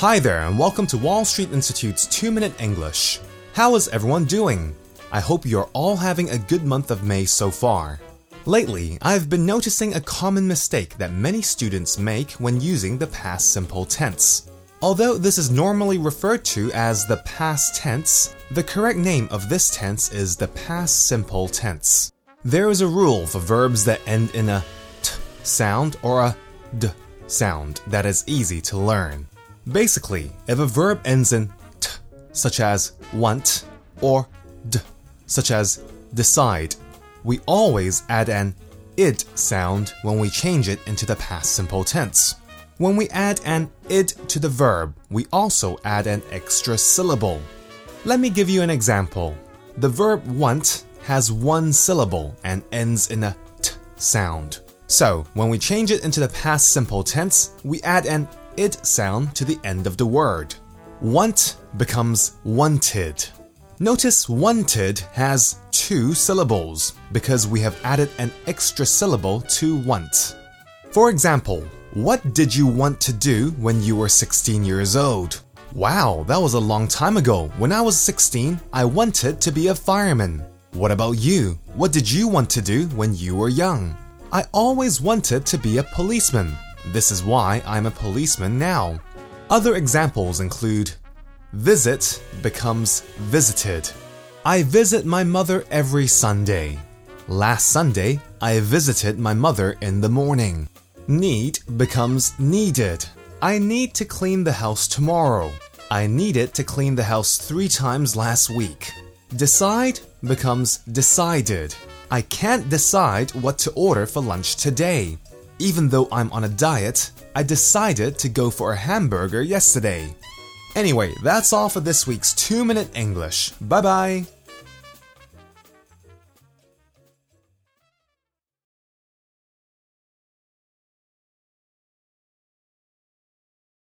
Hi there, and welcome to Wall Street Institute's 2 Minute English. How is everyone doing? I hope you're all having a good month of May so far. Lately, I've been noticing a common mistake that many students make when using the past simple tense. Although this is normally referred to as the past tense, the correct name of this tense is the past simple tense. There is a rule for verbs that end in a t sound or a d sound that is easy to learn. Basically, if a verb ends in t, such as want, or d, such as decide, we always add an id sound when we change it into the past simple tense. When we add an id to the verb, we also add an extra syllable. Let me give you an example. The verb want has one syllable and ends in a t sound. So, when we change it into the past simple tense, we add an id sound to the end of the word. Want becomes wanted. Notice wanted has two syllables because we have added an extra syllable to want. For example, what did you want to do when you were 16 years old? Wow, that was a long time ago. When I was 16, I wanted to be a fireman. What about you? What did you want to do when you were young? I always wanted to be a policeman. This is why I'm a policeman now. Other examples include visit becomes visited. I visit my mother every Sunday. Last Sunday, I visited my mother in the morning. Need becomes needed. I need to clean the house tomorrow. I needed to clean the house three times last week. Decide becomes decided. I can't decide what to order for lunch today. Even though I'm on a diet, I decided to go for a hamburger yesterday. Anyway, that's all for this week's 2 Minute English. Bye bye.